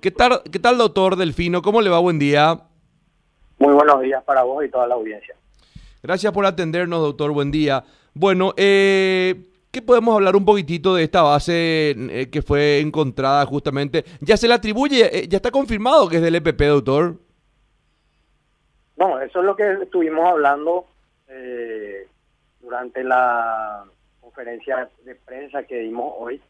¿Qué tal, ¿Qué tal, doctor Delfino? ¿Cómo le va? Buen día. Muy buenos días para vos y toda la audiencia. Gracias por atendernos, doctor. Buen día. Bueno, eh, ¿qué podemos hablar un poquitito de esta base eh, que fue encontrada justamente? ¿Ya se le atribuye, eh, ya está confirmado que es del EPP, doctor? No, eso es lo que estuvimos hablando eh, durante la conferencia de prensa que dimos hoy,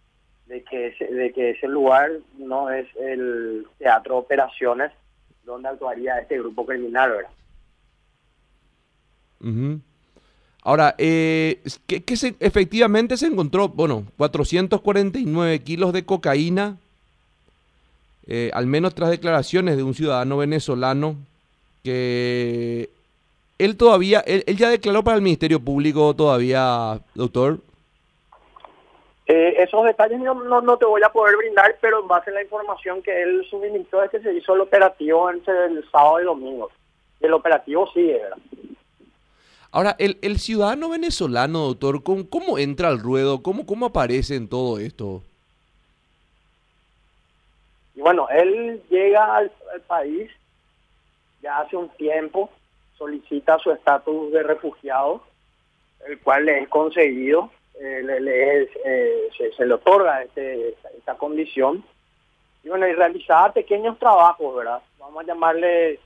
de que, ese, de que ese lugar no es el teatro de operaciones donde actuaría este grupo criminal, ¿verdad? Ahora, eh, ¿qué, se, efectivamente se encontró? Bueno, 449 kilos de cocaína, eh, al menos tras declaraciones de un ciudadano venezolano que él todavía, él, ya declaró para el Ministerio Público todavía, doctor. Eh, esos detalles no, no, te voy a poder brindar, pero en base a la información que él suministró es que se hizo el operativo entre el sábado y domingo. El operativo sí, ¿verdad? Ahora, el, el ciudadano venezolano, doctor, ¿cómo, ¿cómo, entra al ruedo? ¿Cómo, ¿Cómo aparece en todo esto? Y bueno, él llega al, país ya hace un tiempo, solicita su estatus de refugiado, el cual le es concedido, eh, le, eh, se, le otorga este, esta, condición. Y bueno, y realizaba pequeños trabajos, ¿verdad? Vamos a llamarle,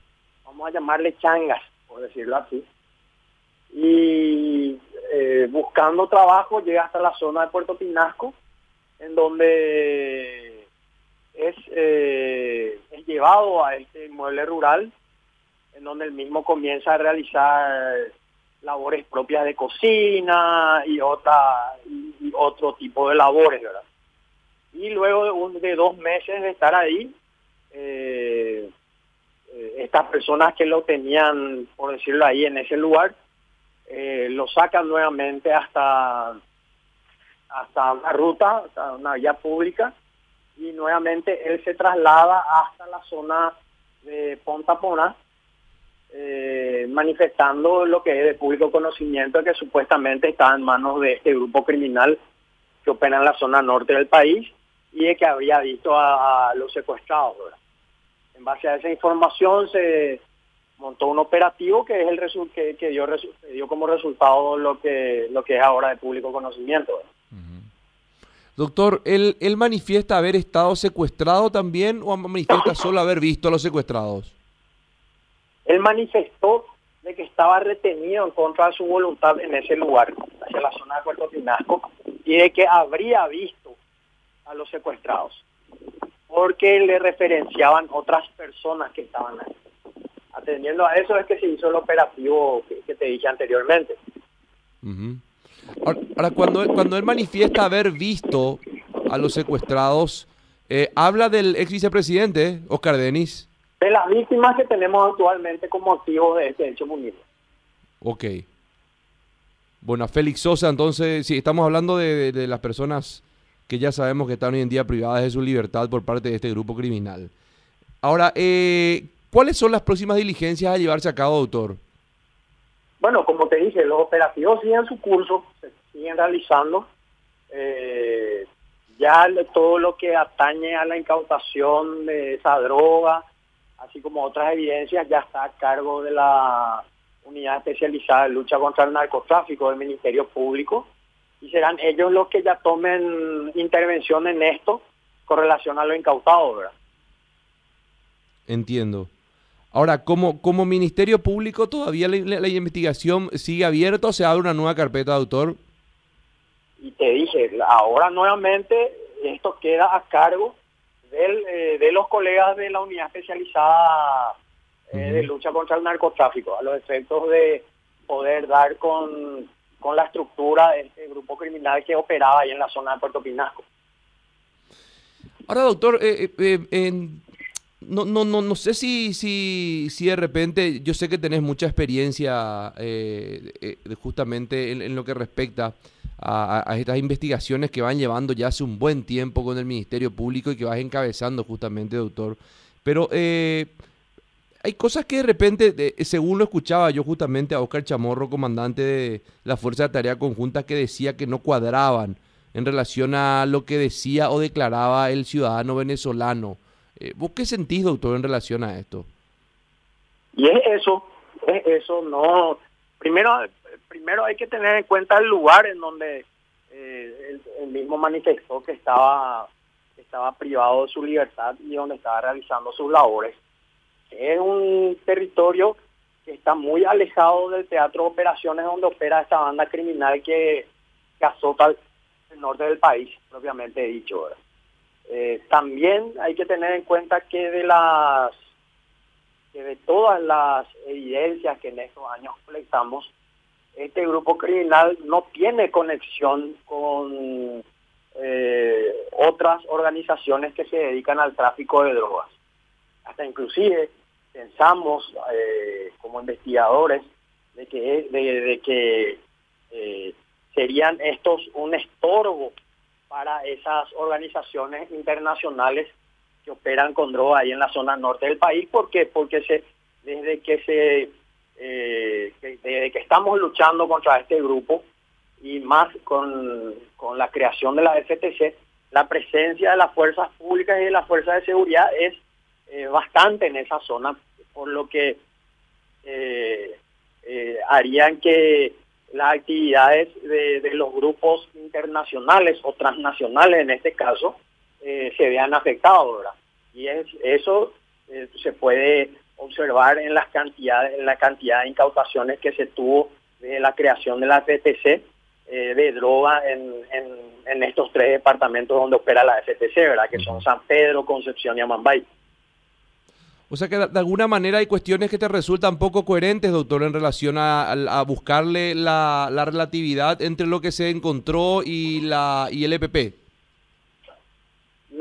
vamos a llamarle changas, por decirlo así y eh, buscando trabajo llega hasta la zona de Puerto Pinasco, en donde es, eh, es llevado a este inmueble rural, en donde el mismo comienza a realizar labores propias de cocina y otra y, otro tipo de labores. Y luego de, de dos meses de estar ahí, eh, estas personas que lo tenían, por decirlo ahí, en ese lugar, eh, lo sacan nuevamente hasta, hasta una ruta, hasta una vía pública, y nuevamente él se traslada hasta la zona de Ponta Pona, eh, manifestando lo que es de público conocimiento que supuestamente está en manos de este grupo criminal que opera en la zona norte del país y de que habría visto a, los secuestrados. En base a esa información se montó un operativo que es el que, que dio, dio como resultado lo que lo que es ahora de público conocimiento. Doctor, ¿él, ¿él manifiesta haber estado secuestrado también o manifiesta solo haber visto a los secuestrados? Él manifestó de que estaba retenido en contra de su voluntad en ese lugar, hacia la zona de Puerto Pinasco, y de que habría visto a los secuestrados, porque le referenciaban otras personas que estaban ahí atendiendo a eso es que se hizo el operativo que, te dije anteriormente. Ahora, cuando, cuando él manifiesta haber visto a los secuestrados, eh, habla del ex vicepresidente, Oscar Denis. De las víctimas que tenemos actualmente como motivo de este hecho mundial. Ok. Bueno, Félix Sosa, entonces, sí, estamos hablando de, de, las personas que ya sabemos que están hoy en día privadas de su libertad por parte de este grupo criminal. Ahora, eh, ¿Cuáles son las próximas diligencias a llevarse a cabo, doctor? Bueno, como te dije, los operativos siguen su curso, se siguen realizando. Eh, ya todo lo que atañe a la incautación de esa droga, así como otras evidencias, ya está a cargo de la unidad especializada de lucha contra el narcotráfico del Ministerio Público y serán ellos los que ya tomen intervención en esto con relación a lo incautado, ¿verdad? Entiendo. Ahora, como, como Ministerio Público, ¿todavía la, investigación sigue abierta o se abre una nueva carpeta de autor? Y te dije, ahora nuevamente esto queda a cargo del, eh, de los colegas de la unidad especializada eh, de lucha contra el narcotráfico, a los efectos de poder dar con, con la estructura de este grupo criminal que operaba ahí en la zona de Puerto Pinasco. Ahora, doctor, eh, en no, no, no, no sé si, si, si de repente, yo sé que tenés mucha experiencia eh, eh, justamente en, lo que respecta a, estas investigaciones que van llevando ya hace un buen tiempo con el Ministerio Público y que vas encabezando justamente, doctor. Pero eh, hay cosas que de repente, según lo escuchaba yo justamente a Oscar Chamorro, comandante de la Fuerza de Tarea Conjunta, que decía que no cuadraban en relación a lo que decía o declaraba el ciudadano venezolano Eh, ¿Vos qué sentís, doctor, en relación a esto? Y es eso, es eso, no. Primero, primero hay que tener en cuenta el lugar en donde eh, el, mismo manifestó que estaba, estaba privado de su libertad y donde estaba realizando sus labores. Es un territorio que está muy alejado del teatro de operaciones donde opera esta banda criminal que, que azota el norte del país, propiamente dicho. Eh, también hay que tener en cuenta que de las que de todas las evidencias que en estos años colectamos, este grupo criminal no tiene conexión con eh, otras organizaciones que se dedican al tráfico de drogas. Hasta inclusive pensamos eh, como investigadores de que, de, que eh, serían estos un estorbo para esas organizaciones internacionales que operan con droga ahí en la zona norte del país. ¿Por qué? Porque se, desde que se eh, que estamos luchando contra este grupo y más con, con la creación de la FTC, la presencia de las fuerzas públicas y de las fuerzas de seguridad es eh, bastante en esa zona, por lo que eh, eh, harían que las actividades de, de, los grupos internacionales o transnacionales en este caso se vean afectados. Y es, eso se puede observar en las cantidades, en la cantidad de incautaciones que se tuvo de la creación de la FTC de droga en, en, estos tres departamentos donde opera la FTC, ¿verdad? Que son San Pedro, Concepción y Amambay. O sea que de alguna manera hay cuestiones que te resultan poco coherentes, doctor, en relación a, buscarle la, relatividad entre lo que se encontró y la y el EPP.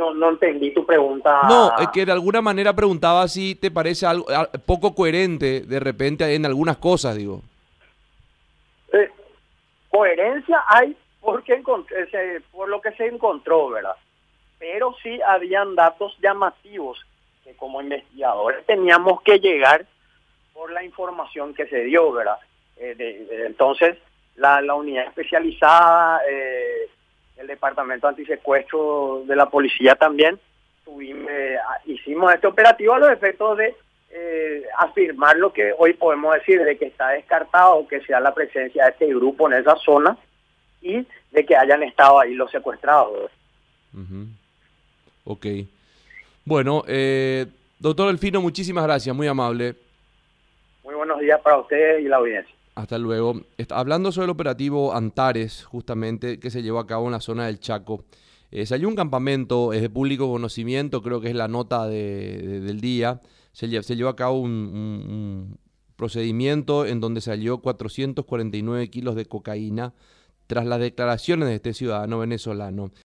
No, no entendí tu pregunta. No, es que de alguna manera preguntaba si te parece algo poco coherente de repente en algunas cosas, digo. Eh, coherencia hay porque por lo que se encontró, ¿verdad? Pero sí habían datos llamativos que como investigadores teníamos que llegar por la información que se dio, ¿verdad? Eh, entonces, la, la, unidad especializada, eh, el departamento antisecuestro de la policía también, tuvimos, eh, hicimos este operativo a los efectos de afirmar lo que hoy podemos decir, de que está descartado que sea la presencia de este grupo en esa zona y de que hayan estado ahí los secuestrados. Ok. Bueno, eh, doctor Delfino, muchísimas gracias, muy amable. Muy buenos días para ustedes y la audiencia. Hasta luego. hablando sobre el operativo Antares, justamente, que se llevó a cabo en la zona del Chaco. Eh, salió un campamento, es de público conocimiento, creo que es la nota del día. Se, llevó a cabo un, procedimiento en donde salió 449 kilos de cocaína tras las declaraciones de este ciudadano venezolano.